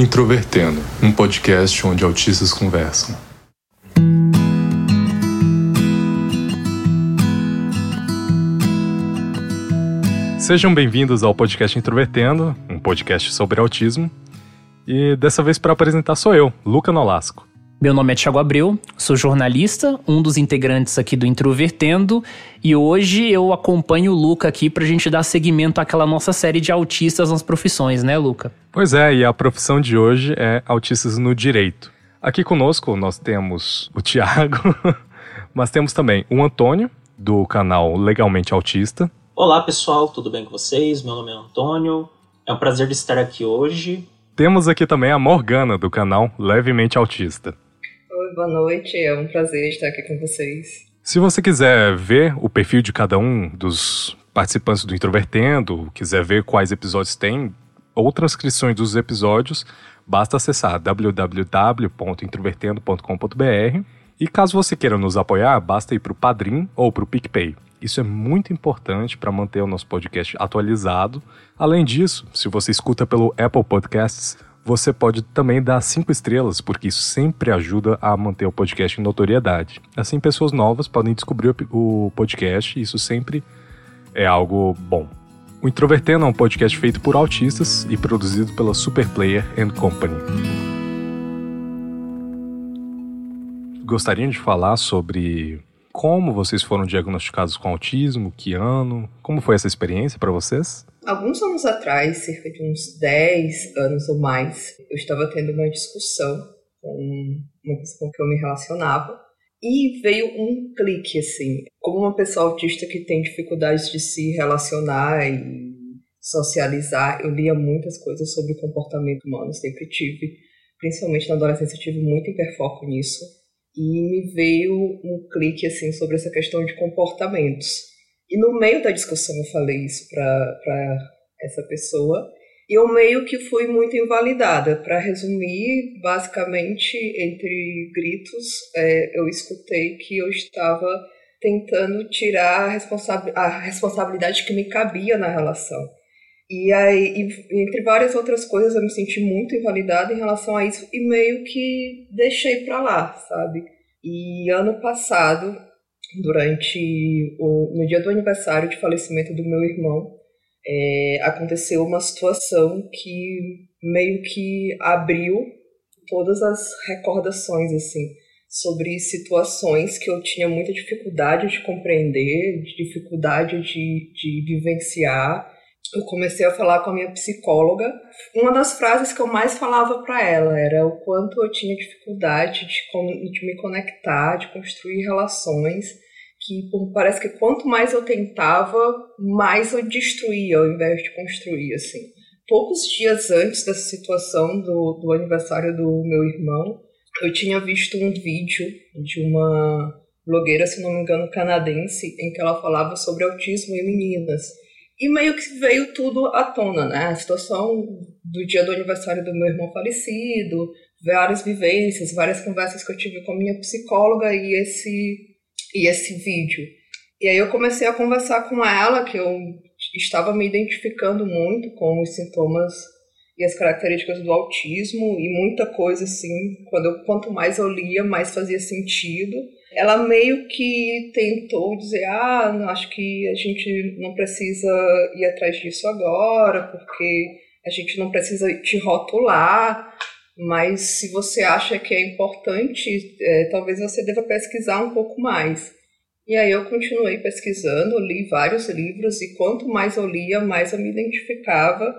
Introvertendo, um podcast onde autistas conversam. Sejam bem-vindos ao podcast Introvertendo, um podcast sobre autismo. E dessa vez para apresentar sou eu, Luca Nolasco. Meu nome é Thiago Abreu, sou jornalista, um dos integrantes aqui do Introvertendo, e hoje eu acompanho o Luca aqui pra gente dar seguimento àquela nossa série de autistas nas profissões, né, Luca? Pois é, e a profissão de hoje é autistas no direito. Aqui conosco nós temos o Thiago, mas temos também o Antônio, do canal Legalmente Autista. Olá pessoal, tudo bem com vocês? Meu nome é Antônio, é um prazer de estar aqui hoje. Temos aqui também a Morgana, do canal Levemente Autista. Oi, boa noite. É um prazer estar aqui com vocês. Se você quiser ver o perfil de cada um dos participantes do Introvertendo, quiser ver quais episódios tem, ou transcrições dos episódios, basta acessar www.introvertendo.com.br. E caso você queira nos apoiar, basta ir para o Padrim ou para o PicPay. Isso é muito importante para manter o nosso podcast atualizado. Além disso, se você escuta pelo Apple Podcasts, você pode também dar cinco estrelas, porque isso sempre ajuda a manter o podcast em notoriedade. Assim, pessoas novas podem descobrir o podcast e isso sempre é algo bom. O Introvertendo é um podcast feito por autistas e produzido pela Superplayer and Company. Gostariam de falar sobre como vocês foram diagnosticados com autismo, que ano, como foi essa experiência para vocês? Alguns anos atrás, cerca de uns 10 anos ou mais, eu estava tendo uma discussão com uma pessoa com que eu me relacionava e veio um clique assim. Como uma pessoa autista que tem dificuldades de se relacionar e socializar, eu lia muitas coisas sobre comportamento humano, sempre tive, principalmente na adolescência, tive muito hiperfoco nisso. E me veio um clique assim sobre essa questão de comportamentos. E no meio da discussão eu falei isso para essa pessoa. E eu meio que fui muito invalidada. Para resumir, basicamente, entre gritos, é, eu escutei que eu estava tentando tirar a, responsa a responsabilidade que me cabia na relação. E aí, entre várias outras coisas, eu me senti muito invalidada em relação a isso e meio que deixei para lá, sabe? E ano passado, durante o no dia do aniversário de falecimento do meu irmão, é, aconteceu uma situação que meio que abriu todas as recordações assim sobre situações que eu tinha muita dificuldade de compreender, de dificuldade de, de vivenciar. Eu comecei a falar com a minha psicóloga. Uma das frases que eu mais falava para ela era o quanto eu tinha dificuldade de, de me conectar, de construir relações que parece que quanto mais eu tentava, mais eu destruía ao invés de construir, assim. Poucos dias antes dessa situação do, do aniversário do meu irmão, eu tinha visto um vídeo de uma blogueira, se não me engano, canadense, em que ela falava sobre autismo em meninas. E meio que veio tudo à tona, né? A situação do dia do aniversário do meu irmão falecido, várias vivências, várias conversas que eu tive com a minha psicóloga e esse e esse vídeo. E aí eu comecei a conversar com ela, que eu estava me identificando muito com os sintomas e as características do autismo e muita coisa assim, quando eu, quanto mais eu lia, mais fazia sentido. Ela meio que tentou dizer: "Ah, acho que a gente não precisa ir atrás disso agora, porque a gente não precisa te rotular, mas se você acha que é importante, é, talvez você deva pesquisar um pouco mais. E aí eu continuei pesquisando, li vários livros e quanto mais eu lia, mais eu me identificava.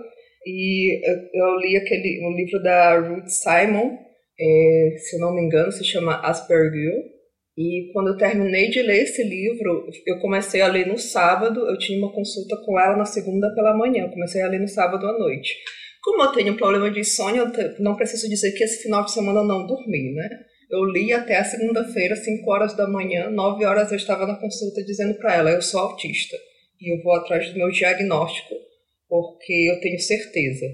E eu li aquele um livro da Ruth Simon, é, se eu não me engano, se chama Asperger. E quando eu terminei de ler esse livro, eu comecei a ler no sábado. Eu tinha uma consulta com ela na segunda pela manhã. Comecei a ler no sábado à noite. Como eu tenho um problema de insônia, eu não preciso dizer que esse final de semana eu não dormi, né? Eu li até a segunda-feira, 5 horas da manhã, 9 horas eu estava na consulta dizendo para ela: eu sou autista e eu vou atrás do meu diagnóstico porque eu tenho certeza.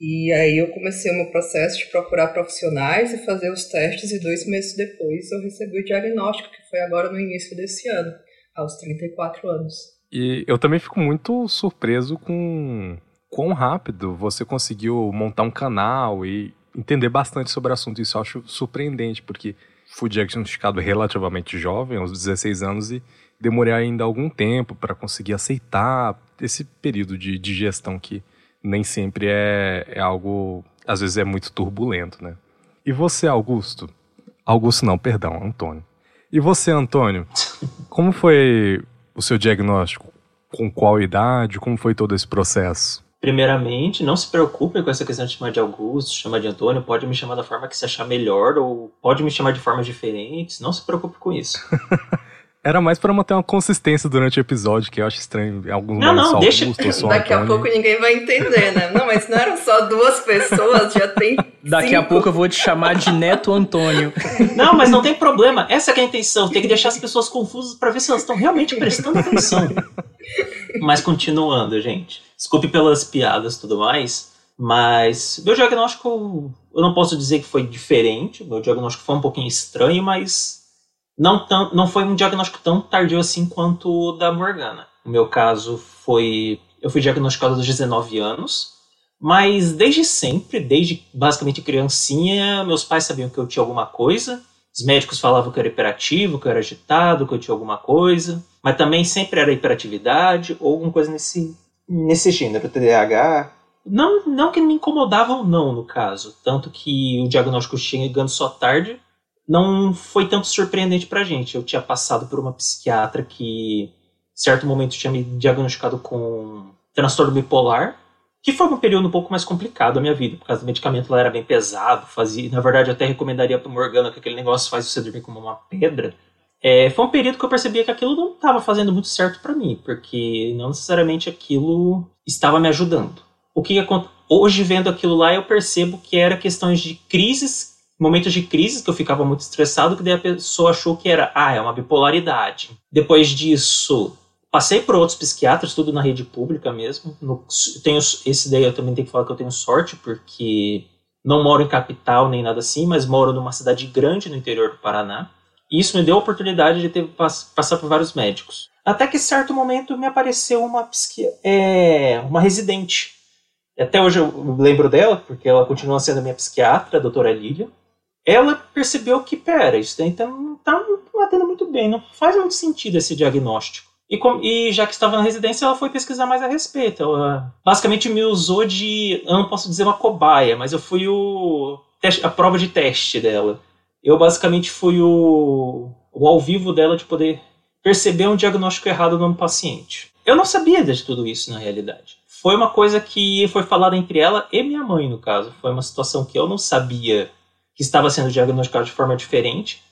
E aí eu comecei o meu processo de procurar profissionais e fazer os testes e dois meses depois eu recebi o diagnóstico, que foi agora no início desse ano, aos 34 anos. E eu também fico muito surpreso com quão rápido você conseguiu montar um canal e entender bastante sobre o assunto. Isso eu acho surpreendente, porque fui diagnosticado relativamente jovem, aos 16 anos, e demorei ainda algum tempo para conseguir aceitar esse período de digestão que nem sempre é, é algo, às vezes é muito turbulento, né? E você, Augusto? Augusto não, perdão, Antônio. E você, Antônio? Como foi o seu diagnóstico? Com qual idade? Como foi todo esse processo? Primeiramente, não se preocupe com essa questão de chamar de Augusto, chamar de Antônio, pode me chamar da forma que você achar melhor, ou pode me chamar de formas diferentes, não se preocupe com isso. Era mais para manter uma consistência durante o episódio, que eu acho estranho. Em alguns não, não, deixa... Augusto, Daqui Antônio. a pouco ninguém vai entender, né? Não, mas não eram só duas pessoas, já tem. Daqui cinco. a pouco eu vou te chamar de Neto Antônio. Não, mas não tem problema. Essa é a intenção. Tem que deixar as pessoas confusas para ver se elas estão realmente prestando atenção. Mas continuando, gente. Desculpe pelas piadas e tudo mais. Mas meu diagnóstico, eu não posso dizer que foi diferente. Meu diagnóstico foi um pouquinho estranho, mas não, tão, não foi um diagnóstico tão tardio assim quanto o da Morgana. O meu caso foi. Eu fui diagnosticado aos 19 anos, mas desde sempre, desde basicamente criancinha, meus pais sabiam que eu tinha alguma coisa. Os médicos falavam que eu era hiperativo, que eu era agitado, que eu tinha alguma coisa, mas também sempre era hiperatividade ou alguma coisa nesse, nesse gênero, TDAH. Não, não que me incomodavam, não, no caso. Tanto que o diagnóstico chegando só tarde, não foi tanto surpreendente pra gente. Eu tinha passado por uma psiquiatra que, em certo momento, tinha me diagnosticado com transtorno bipolar, que foi um período um pouco mais complicado da minha vida, por causa do medicamento lá era bem pesado, fazia, na verdade eu até recomendaria para Morgana que aquele negócio faz você dormir como uma pedra. É, foi um período que eu percebia que aquilo não estava fazendo muito certo para mim, porque não necessariamente aquilo estava me ajudando. O que hoje vendo aquilo lá eu percebo que era questões de crises momentos de crise que eu ficava muito estressado, que daí a pessoa achou que era, ah, é uma bipolaridade. Depois disso, passei por outros psiquiatras, tudo na rede pública mesmo. No, tenho, esse daí eu também tenho que falar que eu tenho sorte, porque não moro em capital nem nada assim, mas moro numa cidade grande no interior do Paraná. E isso me deu a oportunidade de ter, passar por vários médicos. Até que, certo momento, me apareceu uma, psiqui... é, uma residente. Até hoje eu lembro dela, porque ela continua sendo minha psiquiatra, a doutora Lília ela percebeu que, pera, isso daí tá, não tá batendo muito bem, não faz muito sentido esse diagnóstico. E, com, e, já que estava na residência, ela foi pesquisar mais a respeito. Ela basicamente me usou de, eu não posso dizer uma cobaia, mas eu fui o a prova de teste dela. Eu basicamente fui o, o ao vivo dela de poder perceber um diagnóstico errado num paciente. Eu não sabia de tudo isso na realidade. Foi uma coisa que foi falada entre ela e minha mãe, no caso. Foi uma situação que eu não sabia que estava sendo diagnosticado de forma diferente.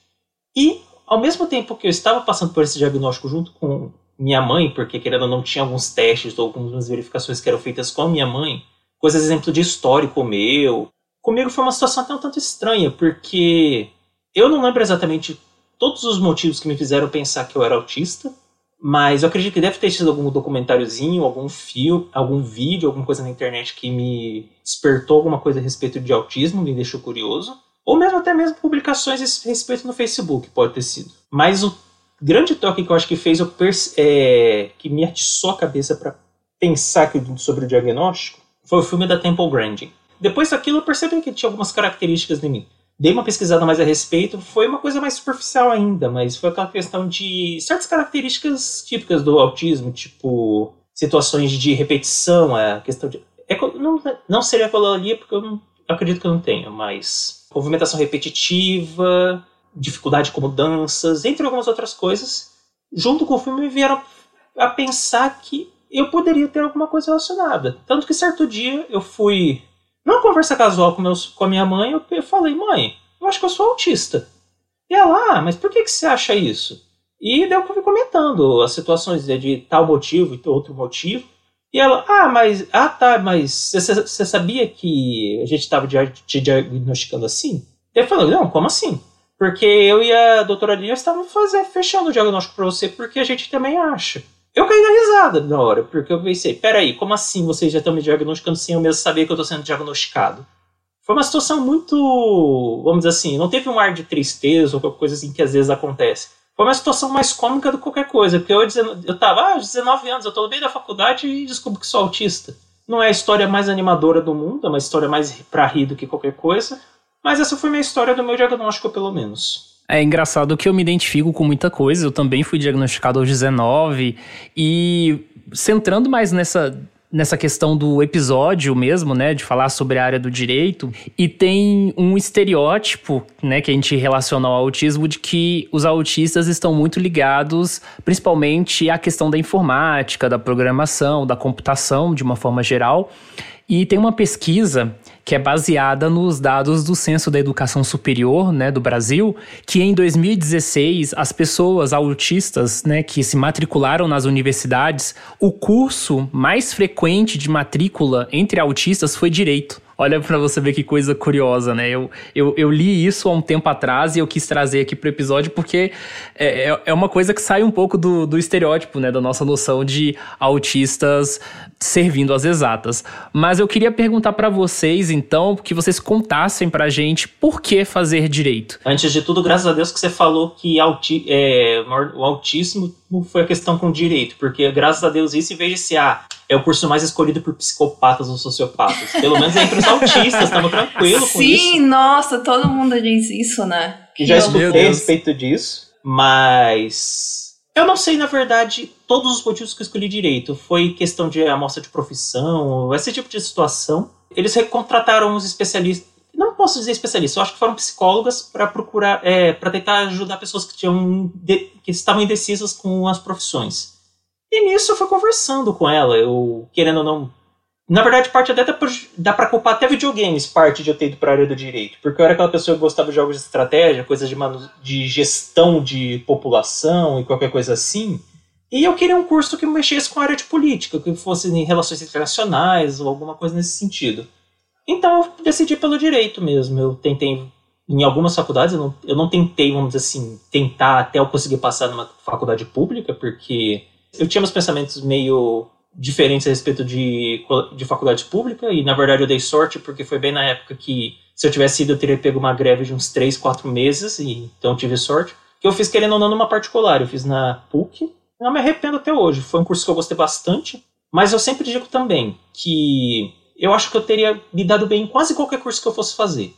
E, ao mesmo tempo que eu estava passando por esse diagnóstico junto com minha mãe, porque querendo ou não tinha alguns testes ou algumas verificações que eram feitas com a minha mãe, coisas exemplo de histórico meu. Comigo foi uma situação até um tanto estranha, porque eu não lembro exatamente todos os motivos que me fizeram pensar que eu era autista, mas eu acredito que deve ter sido algum documentáriozinho, algum filme, algum vídeo, alguma coisa na internet que me despertou alguma coisa a respeito de autismo, me deixou curioso. Ou mesmo até mesmo publicações a respeito no Facebook, pode ter sido. Mas o grande toque que eu acho que fez eu é, que me atiçou a cabeça para pensar sobre o diagnóstico foi o filme da Temple Grandin. Depois daquilo eu percebi que tinha algumas características em mim. Dei uma pesquisada mais a respeito, foi uma coisa mais superficial ainda, mas foi aquela questão de certas características típicas do autismo, tipo situações de repetição, a questão de. É, não, não seria ali porque eu, não, acredito que eu não tenho, mas movimentação repetitiva, dificuldade com mudanças, entre algumas outras coisas, junto com o filme me vieram a pensar que eu poderia ter alguma coisa relacionada. Tanto que certo dia eu fui numa conversa casual com, meus, com a minha mãe, eu falei, mãe, eu acho que eu sou autista. E ela, ah, mas por que, que você acha isso? E daí eu fui comentando as situações de, de tal motivo e outro motivo. E ela, ah, mas, ah tá, mas você sabia que a gente estava te diagnosticando assim? Eu falei, não, como assim? Porque eu e a doutora Lia estavam fazendo, fechando o diagnóstico para você porque a gente também acha. Eu caí na risada na hora, porque eu pensei, peraí, como assim vocês já estão me diagnosticando sem eu mesmo saber que eu estou sendo diagnosticado? Foi uma situação muito, vamos dizer assim, não teve um ar de tristeza ou qualquer coisa assim que às vezes acontece foi uma situação mais cômica do que qualquer coisa. Porque eu, eu tava, ah, 19 anos, eu tô no meio da faculdade e descubro que sou autista. Não é a história mais animadora do mundo, é uma história mais pra rir do que qualquer coisa. Mas essa foi minha história do meu diagnóstico, pelo menos. É engraçado que eu me identifico com muita coisa. Eu também fui diagnosticado aos 19 e centrando mais nessa nessa questão do episódio mesmo, né, de falar sobre a área do direito, e tem um estereótipo, né, que a gente relaciona ao autismo de que os autistas estão muito ligados, principalmente à questão da informática, da programação, da computação, de uma forma geral. E tem uma pesquisa que é baseada nos dados do Censo da Educação Superior, né, do Brasil, que em 2016 as pessoas autistas, né, que se matricularam nas universidades, o curso mais frequente de matrícula entre autistas foi direito. Olha para você ver que coisa curiosa, né? Eu, eu, eu, li isso há um tempo atrás e eu quis trazer aqui pro episódio porque é, é, é uma coisa que sai um pouco do, do estereótipo, né? Da nossa noção de autistas servindo às exatas. Mas eu queria perguntar para vocês, então, que vocês contassem pra gente por que fazer direito. Antes de tudo, graças a Deus que você falou que auti é, o autismo foi a questão com direito, porque graças a Deus isso, em vez de ser ah, é o curso mais escolhido por psicopatas ou sociopatas. Pelo menos entre os autistas, tava tranquilo com Sim, isso. Sim, nossa, todo mundo diz isso, né? Que já escutei a respeito disso, mas eu não sei, na verdade, todos os motivos que eu escolhi direito. Foi questão de amostra de profissão, esse tipo de situação. Eles recontrataram os especialistas. Não posso dizer especialistas, eu acho que foram psicólogas para procurar, é, para tentar ajudar pessoas que tinham que estavam indecisas com as profissões. E nisso eu fui conversando com ela, eu querendo ou não. Na verdade, parte até dá pra culpar até videogames, parte de eu ter ido pra área do direito. Porque eu era aquela pessoa que gostava de jogos de estratégia, coisas de, de gestão de população e qualquer coisa assim. E eu queria um curso que mexesse com a área de política, que fosse em relações internacionais ou alguma coisa nesse sentido. Então eu decidi pelo direito mesmo. Eu tentei em algumas faculdades, eu não, eu não tentei, vamos dizer assim, tentar até eu conseguir passar numa faculdade pública, porque eu tinha meus pensamentos meio diferentes a respeito de, de faculdade pública, e na verdade eu dei sorte porque foi bem na época que, se eu tivesse ido, eu teria pego uma greve de uns 3, 4 meses, e então eu tive sorte. Que eu fiz querendo ou não numa particular, eu fiz na PUC, não me arrependo até hoje, foi um curso que eu gostei bastante, mas eu sempre digo também que eu acho que eu teria me dado bem em quase qualquer curso que eu fosse fazer.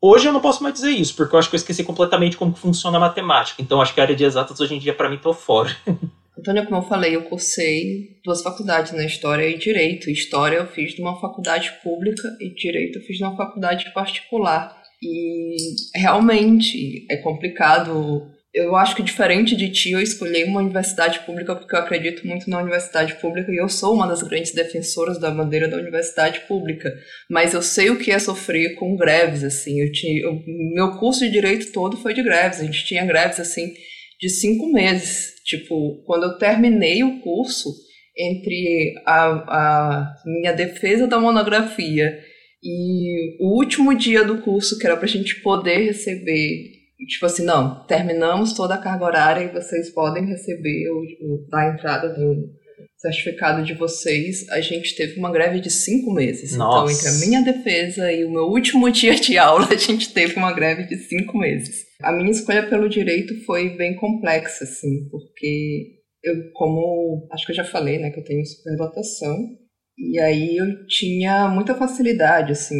Hoje eu não posso mais dizer isso, porque eu acho que eu esqueci completamente como funciona a matemática, então acho que a área de exatas hoje em dia para mim tô fora. Antônio, como eu falei, eu cursei duas faculdades, né? História e Direito. História eu fiz numa faculdade pública e Direito eu fiz numa faculdade particular. E realmente é complicado. Eu acho que diferente de ti, eu escolhi uma universidade pública porque eu acredito muito na universidade pública e eu sou uma das grandes defensoras da bandeira da universidade pública. Mas eu sei o que é sofrer com greves, assim. Eu tinha, eu, meu curso de direito todo foi de greves. A gente tinha greves, assim, de cinco meses. Tipo, quando eu terminei o curso, entre a, a minha defesa da monografia e o último dia do curso, que era para a gente poder receber, tipo assim, não, terminamos toda a carga horária e vocês podem receber o, o da entrada do certificado de vocês, a gente teve uma greve de cinco meses. Nossa. Então, entre a minha defesa e o meu último dia de aula, a gente teve uma greve de cinco meses. A minha escolha pelo direito foi bem complexa, assim, porque eu, como acho que eu já falei, né, que eu tenho superdotação, e aí eu tinha muita facilidade, assim,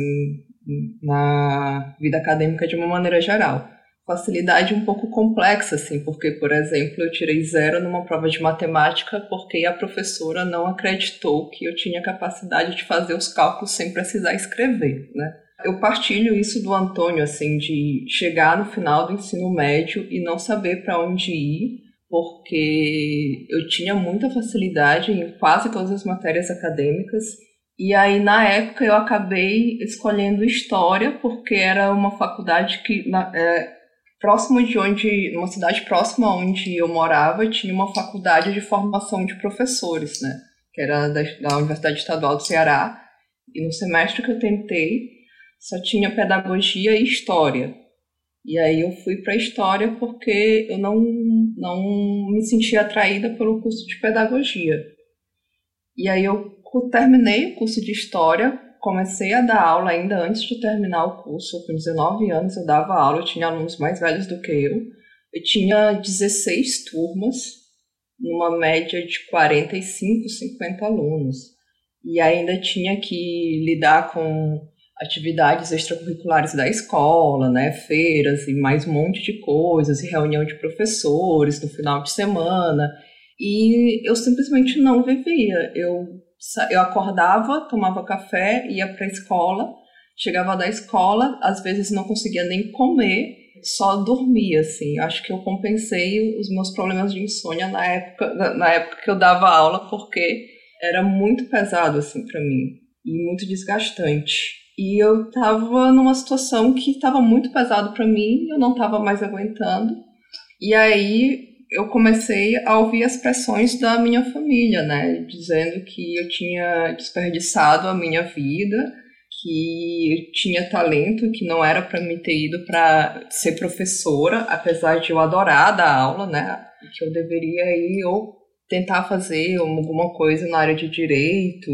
na vida acadêmica de uma maneira geral facilidade um pouco complexa, assim, porque, por exemplo, eu tirei zero numa prova de matemática porque a professora não acreditou que eu tinha capacidade de fazer os cálculos sem precisar escrever, né? Eu partilho isso do Antônio, assim, de chegar no final do ensino médio e não saber para onde ir, porque eu tinha muita facilidade em quase todas as matérias acadêmicas e aí, na época, eu acabei escolhendo História, porque era uma faculdade que na, é, próximo de onde, numa cidade próxima onde eu morava, tinha uma faculdade de formação de professores, né? Que era da, da Universidade Estadual do Ceará. E no semestre que eu tentei, só tinha pedagogia e história. E aí eu fui para história porque eu não, não me sentia atraída pelo curso de pedagogia. E aí eu terminei o curso de história comecei a dar aula ainda antes de terminar o curso. Com 19 anos eu dava aula, eu tinha alunos mais velhos do que eu. Eu tinha 16 turmas, numa média de 45, 50 alunos. e ainda tinha que lidar com atividades extracurriculares da escola, né, feiras e mais um monte de coisas, e reunião de professores no final de semana. E eu simplesmente não vivia. Eu, eu acordava, tomava café, ia para a escola, chegava da escola, às vezes não conseguia nem comer, só dormia, assim. Acho que eu compensei os meus problemas de insônia na época, na época que eu dava aula, porque era muito pesado, assim, para mim. E muito desgastante. E eu tava numa situação que estava muito pesado para mim, eu não estava mais aguentando. E aí eu comecei a ouvir as pressões da minha família, né, dizendo que eu tinha desperdiçado a minha vida, que eu tinha talento, que não era para me ter ido para ser professora, apesar de eu adorar dar aula, né, que eu deveria ir ou tentar fazer alguma coisa na área de direito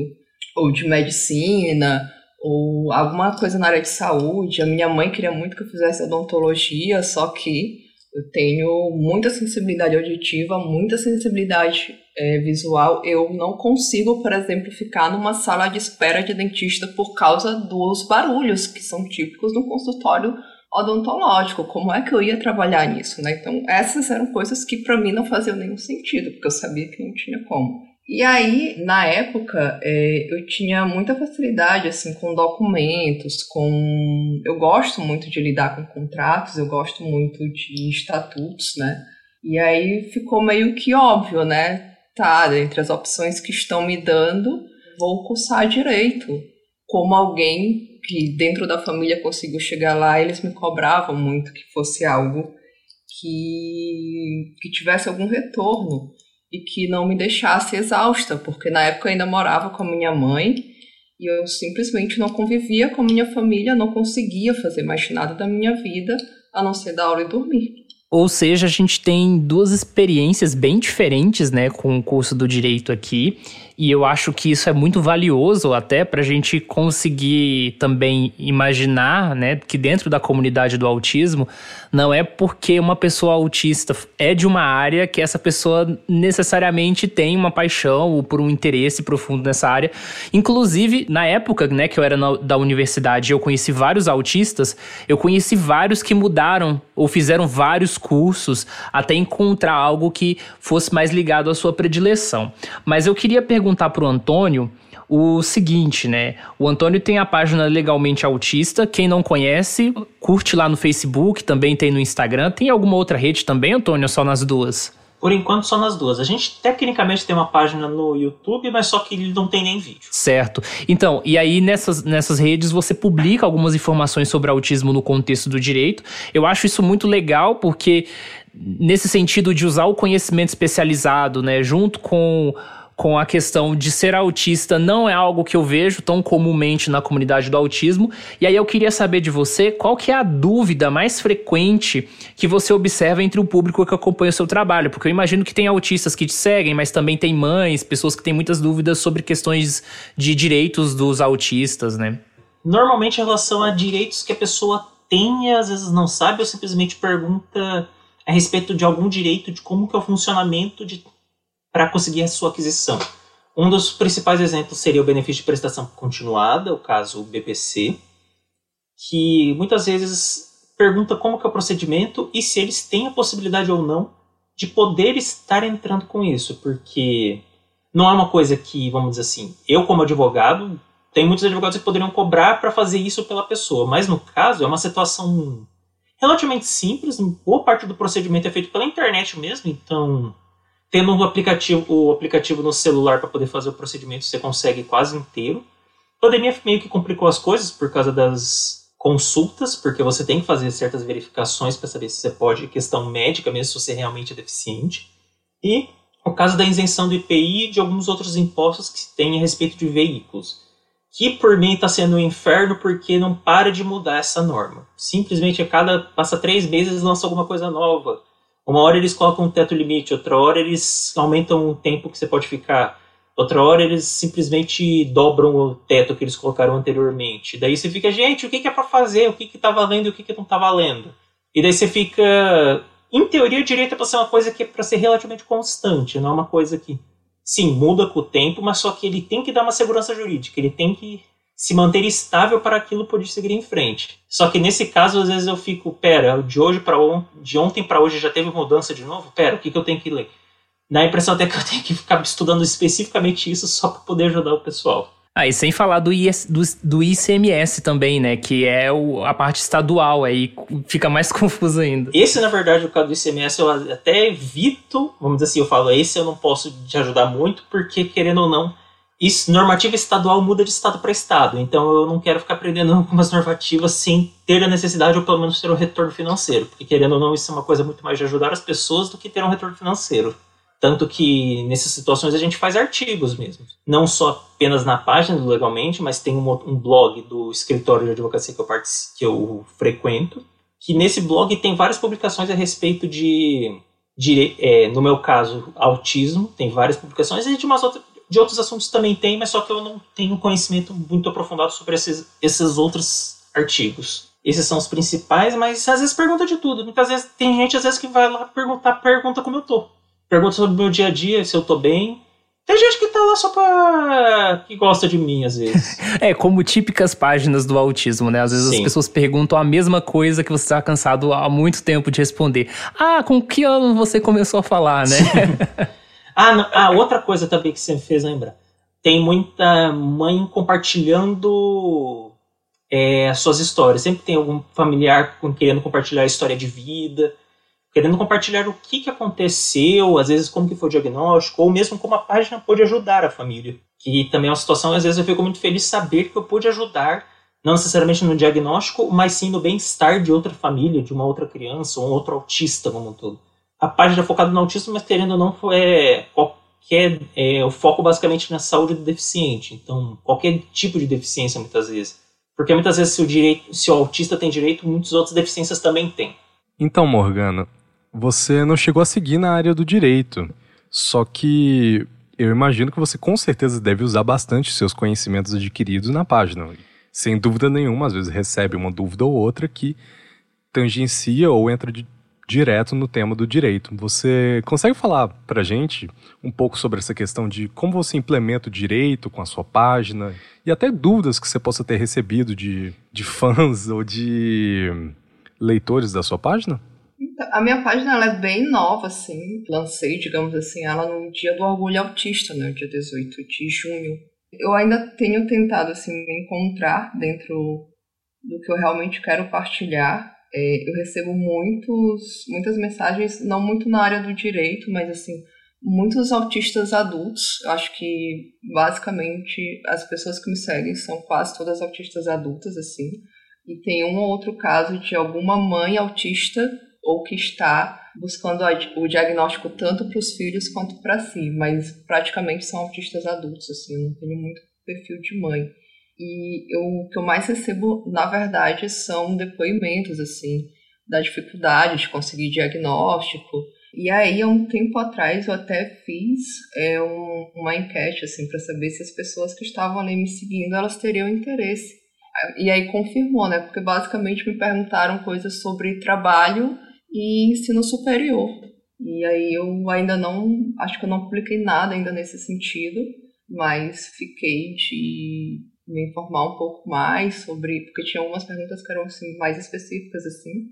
ou de medicina ou alguma coisa na área de saúde. A minha mãe queria muito que eu fizesse odontologia, só que eu tenho muita sensibilidade auditiva, muita sensibilidade é, visual. Eu não consigo, por exemplo, ficar numa sala de espera de dentista por causa dos barulhos que são típicos no consultório odontológico. Como é que eu ia trabalhar nisso, né? Então, essas eram coisas que para mim não faziam nenhum sentido, porque eu sabia que não tinha como. E aí, na época, é, eu tinha muita facilidade assim com documentos, com eu gosto muito de lidar com contratos, eu gosto muito de estatutos, né? E aí ficou meio que óbvio, né? Tá, entre as opções que estão me dando, vou cursar direito. Como alguém que dentro da família conseguiu chegar lá, eles me cobravam muito que fosse algo que, que tivesse algum retorno e que não me deixasse exausta, porque na época eu ainda morava com a minha mãe e eu simplesmente não convivia com a minha família, não conseguia fazer mais nada da minha vida a não ser dar aula e dormir. Ou seja, a gente tem duas experiências bem diferentes, né, com o curso do direito aqui. E eu acho que isso é muito valioso até para a gente conseguir também imaginar, né, que dentro da comunidade do autismo não é porque uma pessoa autista é de uma área que essa pessoa necessariamente tem uma paixão ou por um interesse profundo nessa área. Inclusive, na época, né, que eu era na, da universidade, eu conheci vários autistas, eu conheci vários que mudaram ou fizeram vários cursos até encontrar algo que fosse mais ligado à sua predileção. Mas eu queria perguntar perguntar pro Antônio o seguinte, né? O Antônio tem a página Legalmente Autista. Quem não conhece, curte lá no Facebook, também tem no Instagram. Tem alguma outra rede também, Antônio, só nas duas? Por enquanto, só nas duas. A gente tecnicamente tem uma página no YouTube, mas só que ele não tem nem vídeo. Certo. Então, e aí nessas, nessas redes você publica algumas informações sobre autismo no contexto do direito. Eu acho isso muito legal porque, nesse sentido de usar o conhecimento especializado, né, junto com com a questão de ser autista não é algo que eu vejo tão comumente na comunidade do autismo. E aí eu queria saber de você qual que é a dúvida mais frequente que você observa entre o público que acompanha o seu trabalho, porque eu imagino que tem autistas que te seguem, mas também tem mães, pessoas que têm muitas dúvidas sobre questões de direitos dos autistas, né? Normalmente em relação a direitos que a pessoa tem e às vezes não sabe ou simplesmente pergunta a respeito de algum direito, de como que é o funcionamento de para conseguir a sua aquisição. Um dos principais exemplos seria o benefício de prestação continuada, o caso BPC, que muitas vezes pergunta como é o procedimento e se eles têm a possibilidade ou não de poder estar entrando com isso, porque não é uma coisa que, vamos dizer assim, eu como advogado, tem muitos advogados que poderiam cobrar para fazer isso pela pessoa, mas no caso é uma situação relativamente simples, boa parte do procedimento é feito pela internet mesmo, então Tendo o aplicativo, o aplicativo no celular para poder fazer o procedimento, você consegue quase inteiro. A pandemia meio que complicou as coisas por causa das consultas, porque você tem que fazer certas verificações para saber se você pode, questão médica, mesmo se você realmente é deficiente. E o caso da isenção do IPI e de alguns outros impostos que se tem a respeito de veículos. Que por mim está sendo um inferno porque não para de mudar essa norma. Simplesmente a cada passa três meses lança alguma coisa nova. Uma hora eles colocam um teto limite, outra hora eles aumentam o tempo que você pode ficar, outra hora eles simplesmente dobram o teto que eles colocaram anteriormente. Daí você fica, gente, o que, é para fazer? O que, tá valendo e o que, que não tá valendo? E daí você fica. Em teoria, o direito é para ser uma coisa que é para ser relativamente constante, não é uma coisa que sim, muda com o tempo, mas só que ele tem que dar uma segurança jurídica, ele tem que se manter estável para aquilo poder seguir em frente. Só que nesse caso, às vezes eu fico, pera, de hoje para on de ontem para hoje já teve mudança de novo? Pera, o que, que eu tenho que ler? Dá a impressão até que eu tenho que ficar estudando especificamente isso só para poder ajudar o pessoal. Ah, e sem falar do, IS, do, do ICMS também, né? Que é o, a parte estadual, aí fica mais confuso ainda. Esse, na verdade, o caso do ICMS, eu até evito, vamos dizer assim, eu falo, esse eu não posso te ajudar muito, porque, querendo ou não, isso, normativa estadual muda de estado para estado, então eu não quero ficar aprendendo algumas normativas sem ter a necessidade ou pelo menos ter um retorno financeiro, porque, querendo ou não, isso é uma coisa muito mais de ajudar as pessoas do que ter um retorno financeiro. Tanto que nessas situações a gente faz artigos mesmo. Não só apenas na página do Legalmente, mas tem um, um blog do escritório de advocacia que eu, que eu frequento. Que nesse blog tem várias publicações a respeito de, de é, no meu caso, autismo. Tem várias publicações e de, umas outras, de outros assuntos também tem, mas só que eu não tenho conhecimento muito aprofundado sobre esses, esses outros artigos. Esses são os principais, mas às vezes pergunta de tudo. Muitas vezes tem gente às vezes que vai lá perguntar, pergunta como eu tô pergunta sobre o meu dia a dia, se eu tô bem. Tem gente que tá lá só pra. que gosta de mim, às vezes. é, como típicas páginas do autismo, né? Às vezes Sim. as pessoas perguntam a mesma coisa que você tá cansado há muito tempo de responder. Ah, com que ano você começou a falar, né? ah, não, ah, outra coisa também que você me fez lembrar. Tem muita mãe compartilhando é, suas histórias. Sempre tem algum familiar querendo compartilhar a história de vida querendo compartilhar o que, que aconteceu, às vezes como que foi o diagnóstico, ou mesmo como a página pode ajudar a família. Que também é uma situação, às vezes eu fico muito feliz saber que eu pude ajudar, não necessariamente no diagnóstico, mas sim no bem-estar de outra família, de uma outra criança, ou um outro autista como um todo. A página é focada no autismo, mas querendo ou não, é qualquer, é, o foco basicamente na saúde do deficiente. Então, qualquer tipo de deficiência, muitas vezes. Porque muitas vezes se o, direito, se o autista tem direito, muitas outras deficiências também têm. Então, Morgana, você não chegou a seguir na área do direito. Só que eu imagino que você com certeza deve usar bastante seus conhecimentos adquiridos na página. Sem dúvida nenhuma, às vezes recebe uma dúvida ou outra que tangencia ou entra de, direto no tema do direito. Você consegue falar pra gente um pouco sobre essa questão de como você implementa o direito com a sua página e até dúvidas que você possa ter recebido de, de fãs ou de leitores da sua página? Então, a minha página ela é bem nova, assim. Lancei, digamos assim, ela no dia do Orgulho Autista, né? Dia 18 de junho. Eu ainda tenho tentado, assim, me encontrar dentro do que eu realmente quero partilhar. É, eu recebo muitos, muitas mensagens, não muito na área do direito, mas, assim, muitos autistas adultos. Eu acho que, basicamente, as pessoas que me seguem são quase todas autistas adultas, assim. E tem um ou outro caso de alguma mãe autista ou que está buscando o diagnóstico tanto para os filhos quanto para si, mas praticamente são autistas adultos, assim, eu não tenho muito perfil de mãe. E eu, o que eu mais recebo, na verdade, são depoimentos, assim, da dificuldade de conseguir diagnóstico. E aí, há um tempo atrás, eu até fiz é, um, uma enquete, assim, para saber se as pessoas que estavam ali me seguindo, elas teriam interesse. E aí confirmou, né? Porque basicamente me perguntaram coisas sobre trabalho e ensino superior. E aí eu ainda não, acho que eu não publiquei nada ainda nesse sentido, mas fiquei de me informar um pouco mais sobre, porque tinha algumas perguntas que eram assim, mais específicas assim,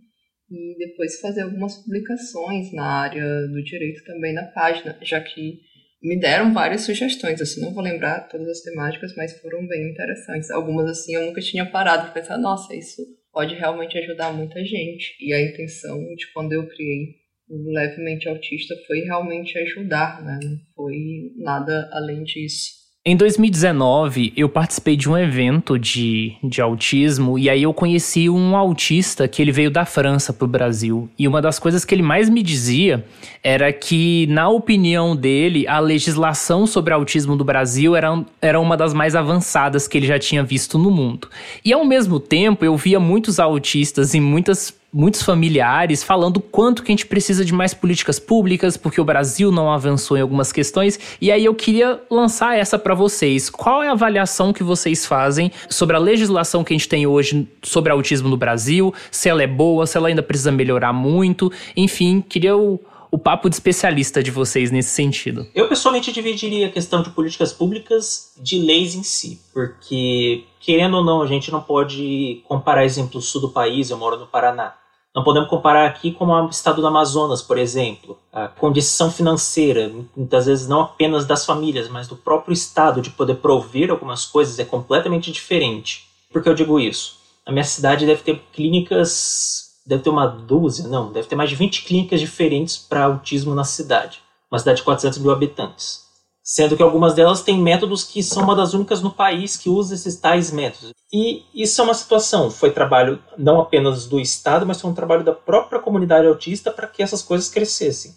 e depois fazer algumas publicações na área do direito também na página, já que me deram várias sugestões, assim, não vou lembrar todas as temáticas, mas foram bem interessantes. Algumas assim eu nunca tinha parado para pensar, nossa, isso pode realmente ajudar muita gente. E a intenção de quando eu criei o Levemente Autista foi realmente ajudar, né? Não foi nada além disso. Em 2019, eu participei de um evento de, de autismo e aí eu conheci um autista que ele veio da França para o Brasil. E uma das coisas que ele mais me dizia era que, na opinião dele, a legislação sobre autismo do Brasil era, era uma das mais avançadas que ele já tinha visto no mundo. E ao mesmo tempo, eu via muitos autistas e muitas muitos familiares falando quanto que a gente precisa de mais políticas públicas, porque o Brasil não avançou em algumas questões. E aí eu queria lançar essa para vocês. Qual é a avaliação que vocês fazem sobre a legislação que a gente tem hoje sobre autismo no Brasil? Se ela é boa, se ela ainda precisa melhorar muito? Enfim, queria o papo de especialista de vocês nesse sentido. Eu pessoalmente dividiria a questão de políticas públicas de leis em si, porque querendo ou não, a gente não pode comparar exemplo sul do país, eu moro no Paraná. Não podemos comparar aqui com o estado do Amazonas, por exemplo. A condição financeira, muitas vezes não apenas das famílias, mas do próprio estado de poder prover algumas coisas é completamente diferente. Por que eu digo isso? A minha cidade deve ter clínicas, deve ter uma dúzia, não, deve ter mais de 20 clínicas diferentes para autismo na cidade. Uma cidade de 400 mil habitantes sendo que algumas delas têm métodos que são uma das únicas no país que usa esses tais métodos. E isso é uma situação, foi trabalho não apenas do Estado, mas foi um trabalho da própria comunidade autista para que essas coisas crescessem.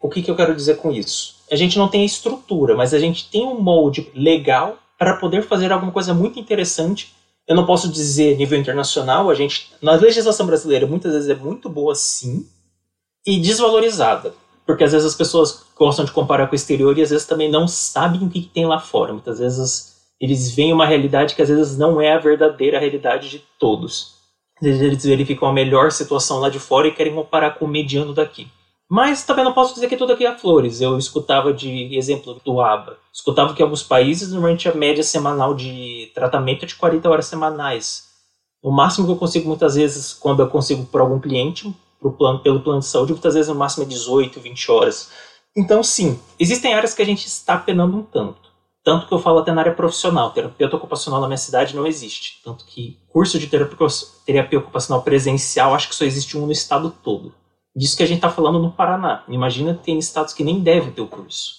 O que, que eu quero dizer com isso? A gente não tem a estrutura, mas a gente tem um molde legal para poder fazer alguma coisa muito interessante. Eu não posso dizer nível internacional, a gente, na legislação brasileira, muitas vezes é muito boa sim, e desvalorizada porque às vezes as pessoas gostam de comparar com o exterior e às vezes também não sabem o que, que tem lá fora. Muitas vezes eles veem uma realidade que às vezes não é a verdadeira realidade de todos. Às vezes eles verificam a melhor situação lá de fora e querem comparar com o mediano daqui. Mas também não posso dizer que tudo aqui é flores. Eu escutava de exemplo do ABA. Escutava que alguns países normalmente a média semanal de tratamento é de 40 horas semanais. O máximo que eu consigo muitas vezes, quando eu consigo por algum cliente, plano, pelo plano de saúde, muitas vezes no máximo é 18, 20 horas. Então, sim, existem áreas que a gente está penando um tanto. Tanto que eu falo até na área profissional. Terapeuta ocupacional na minha cidade não existe. Tanto que curso de terapia, ocupacional presencial, acho que só existe um no estado todo. Disso que a gente está falando no Paraná. Imagina tem estados que nem devem ter o curso.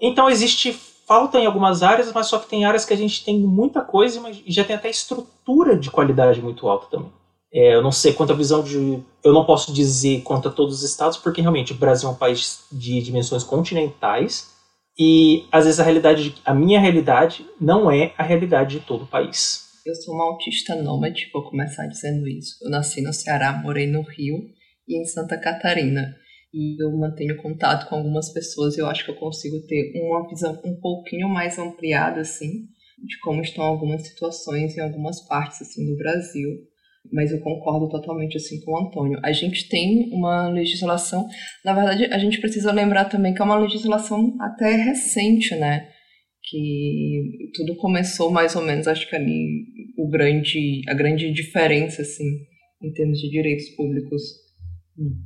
Então existe falta em algumas áreas, mas só que tem áreas que a gente tem muita coisa e já tem até estrutura de qualidade muito alta também. É, eu não sei quanto a visão de. Eu não posso dizer quanto a todos os estados, porque realmente o Brasil é um país de dimensões continentais e às vezes a realidade, a minha realidade não é a realidade de todo o país. Eu sou uma autista nômade, vou começar dizendo isso. Eu nasci no Ceará, morei no Rio e em Santa Catarina. E eu mantenho contato com algumas pessoas e eu acho que eu consigo ter uma visão um pouquinho mais ampliada, assim, de como estão algumas situações em algumas partes, assim, do Brasil mas eu concordo totalmente assim com o Antônio. A gente tem uma legislação, na verdade, a gente precisa lembrar também que é uma legislação até recente, né? Que tudo começou mais ou menos, acho que ali o grande, a grande diferença assim em termos de direitos públicos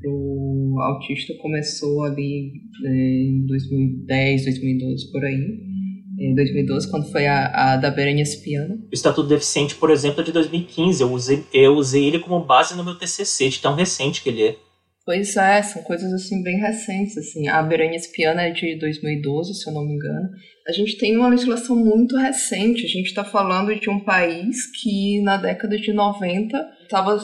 o autista começou ali é, em 2010, 2012 por aí em 2012, quando foi a, a da Berenia Espiana. O Estatuto Deficiente, por exemplo, é de 2015. Eu usei, eu usei ele como base no meu TCC, de tão recente que ele é. Pois é, são coisas assim bem recentes. Assim. A Berenia Espiana é de 2012, se eu não me engano. A gente tem uma legislação muito recente. A gente está falando de um país que na década de 90 estava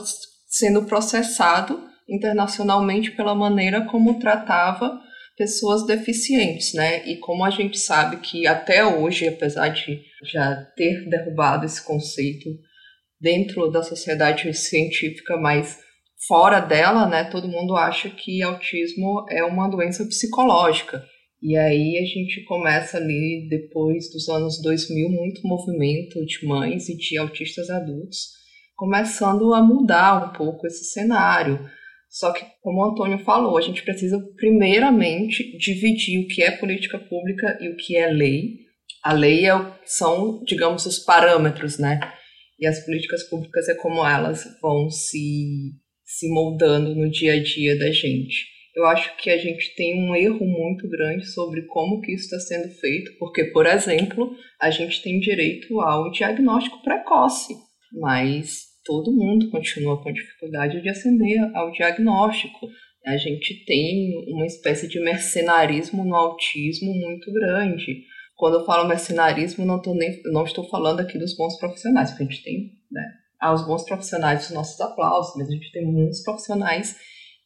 sendo processado internacionalmente pela maneira como tratava pessoas deficientes, né? E como a gente sabe que até hoje, apesar de já ter derrubado esse conceito dentro da sociedade científica, mas fora dela, né, todo mundo acha que autismo é uma doença psicológica. E aí a gente começa ali, depois dos anos 2000, muito movimento de mães e de autistas adultos, começando a mudar um pouco esse cenário só que, como o Antônio falou, a gente precisa, primeiramente, dividir o que é política pública e o que é lei. A lei é, são, digamos, os parâmetros, né? E as políticas públicas é como elas vão se, se moldando no dia a dia da gente. Eu acho que a gente tem um erro muito grande sobre como que isso está sendo feito, porque, por exemplo, a gente tem direito ao diagnóstico precoce, mas todo mundo continua com dificuldade de ascender ao diagnóstico. A gente tem uma espécie de mercenarismo no autismo muito grande. Quando eu falo mercenarismo, não, tô nem, não estou falando aqui dos bons profissionais, porque a gente tem né, aos bons profissionais os nossos aplausos, mas a gente tem muitos profissionais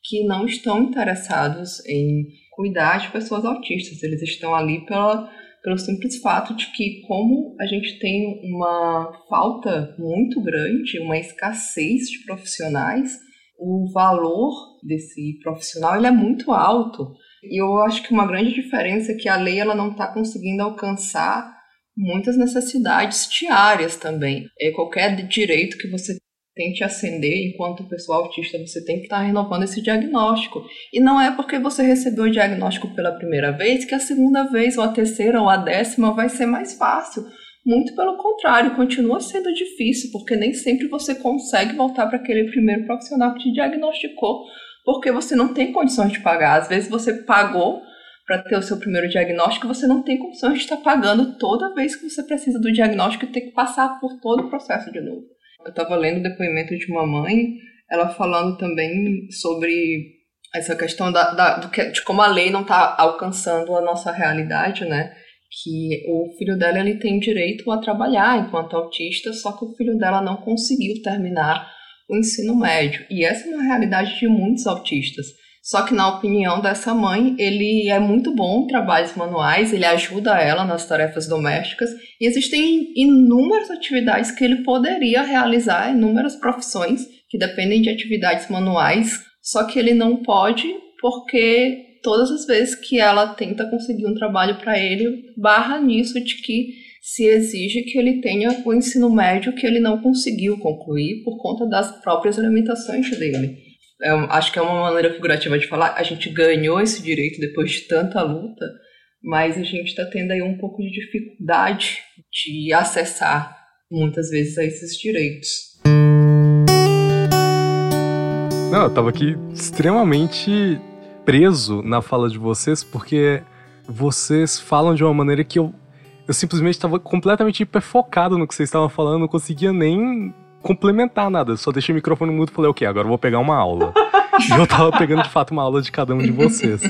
que não estão interessados em cuidar de pessoas autistas. Eles estão ali pela pelo simples fato de que, como a gente tem uma falta muito grande, uma escassez de profissionais, o valor desse profissional ele é muito alto. E eu acho que uma grande diferença é que a lei ela não está conseguindo alcançar muitas necessidades diárias também. É qualquer direito que você tente acender enquanto pessoa autista, você tem que estar tá renovando esse diagnóstico. E não é porque você recebeu o diagnóstico pela primeira vez que a segunda vez, ou a terceira, ou a décima vai ser mais fácil. Muito pelo contrário, continua sendo difícil, porque nem sempre você consegue voltar para aquele primeiro profissional que te diagnosticou, porque você não tem condições de pagar. Às vezes você pagou para ter o seu primeiro diagnóstico, você não tem condições de estar pagando toda vez que você precisa do diagnóstico e ter que passar por todo o processo de novo. Eu estava lendo o depoimento de uma mãe, ela falando também sobre essa questão da, da que, de como a lei não está alcançando a nossa realidade, né? Que o filho dela ele tem direito a trabalhar enquanto autista, só que o filho dela não conseguiu terminar o ensino médio. E essa é uma realidade de muitos autistas. Só que, na opinião dessa mãe, ele é muito bom em trabalhos manuais, ele ajuda ela nas tarefas domésticas. E existem inúmeras atividades que ele poderia realizar, inúmeras profissões que dependem de atividades manuais, só que ele não pode porque todas as vezes que ela tenta conseguir um trabalho para ele, barra nisso de que se exige que ele tenha o ensino médio que ele não conseguiu concluir por conta das próprias limitações dele é, acho que é uma maneira figurativa de falar, a gente ganhou esse direito depois de tanta luta, mas a gente está tendo aí um pouco de dificuldade de acessar muitas vezes a esses direitos. Não, eu tava aqui extremamente preso na fala de vocês, porque vocês falam de uma maneira que eu, eu simplesmente estava completamente hiperfocado no que vocês estavam falando, não conseguia nem complementar nada. Só deixei o microfone mudo e falei, ok, agora eu vou pegar uma aula. e eu tava pegando de fato uma aula de cada um de vocês.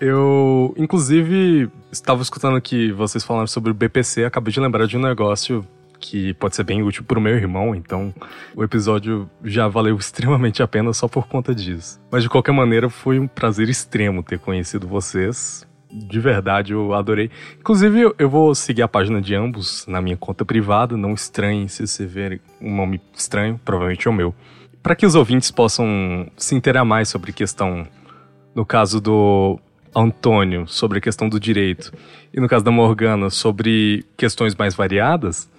Eu, inclusive, estava escutando aqui vocês falando sobre o BPC, acabei de lembrar de um negócio que pode ser bem útil pro meu irmão, então o episódio já valeu extremamente a pena só por conta disso. Mas de qualquer maneira, foi um prazer extremo ter conhecido vocês de verdade, eu adorei. Inclusive, eu vou seguir a página de ambos na minha conta privada. Não estranhem se você ver um nome estranho, provavelmente é o meu. Para que os ouvintes possam se inteirar mais sobre questão, no caso do Antônio, sobre a questão do direito, e no caso da Morgana, sobre questões mais variadas,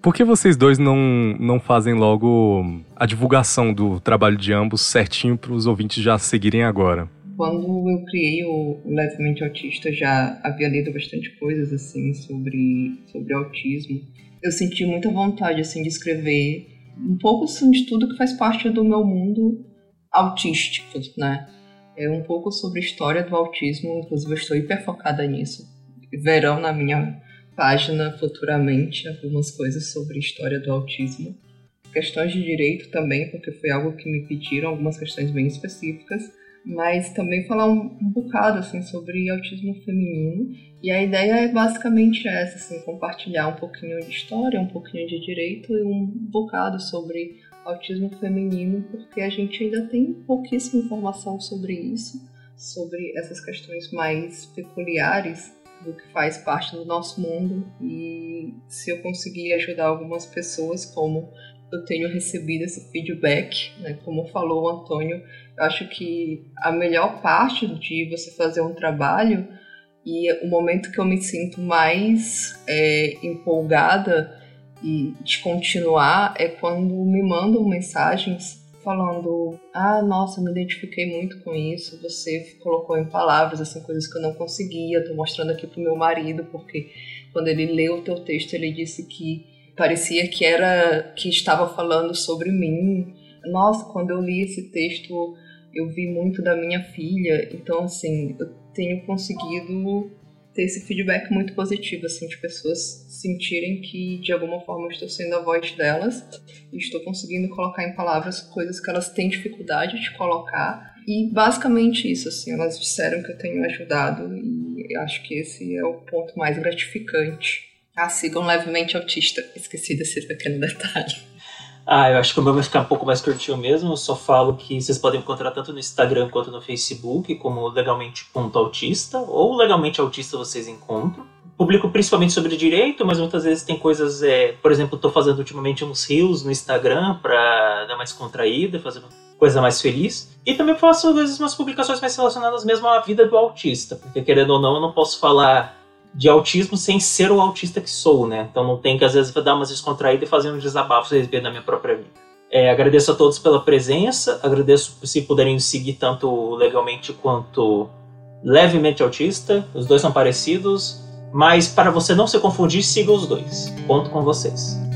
por que vocês dois não, não fazem logo a divulgação do trabalho de ambos certinho para os ouvintes já seguirem agora? Quando eu criei o Levemente Autista, já havia lido bastante coisas assim sobre, sobre autismo. Eu senti muita vontade assim de escrever um pouco assim, de tudo que faz parte do meu mundo autístico, né? É um pouco sobre a história do autismo, inclusive eu estou hiper focada nisso. Verão na minha página futuramente algumas coisas sobre a história do autismo. Questões de direito também, porque foi algo que me pediram, algumas questões bem específicas mas também falar um, um bocado assim sobre autismo feminino. E a ideia é basicamente essa, assim, compartilhar um pouquinho de história, um pouquinho de direito e um bocado sobre autismo feminino, porque a gente ainda tem pouquíssima informação sobre isso, sobre essas questões mais peculiares do que faz parte do nosso mundo. E se eu conseguir ajudar algumas pessoas, como eu tenho recebido esse feedback, né, como falou o Antônio, eu acho que a melhor parte de você fazer um trabalho e o momento que eu me sinto mais é, empolgada e de continuar é quando me mandam mensagens falando: Ah, nossa, me identifiquei muito com isso. Você colocou em palavras assim coisas que eu não conseguia. Tô mostrando aqui pro meu marido porque quando ele leu o teu texto ele disse que parecia que era que estava falando sobre mim. Nossa, quando eu li esse texto eu vi muito da minha filha, então assim, eu tenho conseguido ter esse feedback muito positivo, assim, de pessoas sentirem que de alguma forma eu estou sendo a voz delas e estou conseguindo colocar em palavras coisas que elas têm dificuldade de colocar. E basicamente isso, assim, elas disseram que eu tenho ajudado e acho que esse é o ponto mais gratificante. Ah, sigam levemente autista. Esqueci desse pequeno detalhe. Ah, eu acho que o meu vai ficar um pouco mais curtinho mesmo. Eu só falo que vocês podem encontrar tanto no Instagram quanto no Facebook, como legalmente.autista, ou legalmente autista vocês encontram. Publico principalmente sobre direito, mas muitas vezes tem coisas, é, por exemplo, estou fazendo ultimamente uns rios no Instagram para dar mais contraída, fazer uma coisa mais feliz. E também faço às vezes umas publicações mais relacionadas mesmo à vida do autista, porque querendo ou não, eu não posso falar de autismo sem ser o autista que sou, né? Então não tem que às vezes dar umas descontraídas e fazer um desabafo a respeito da minha própria vida. É, agradeço a todos pela presença, agradeço se puderem seguir tanto legalmente quanto levemente autista, os dois são parecidos, mas para você não se confundir, siga os dois. Conto com vocês.